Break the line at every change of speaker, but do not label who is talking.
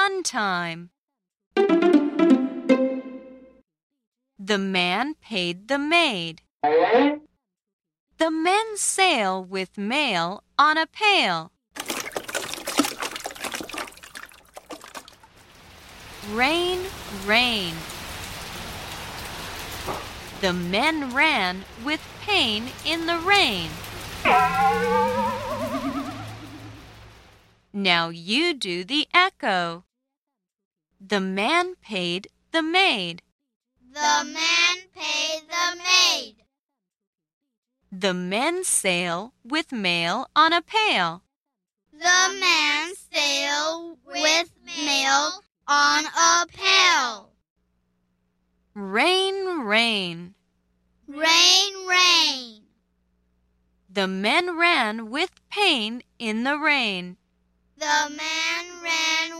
fun time. The man paid the maid. The men sail with mail on a pail. Rain, rain. The men ran with pain in the rain. Now you do the echo. The man paid the maid.
The man paid the maid.
The men sail with mail on a pail.
The man sail with mail on a pail.
Rain, rain.
Rain, rain.
The men ran with pain in the rain.
The man ran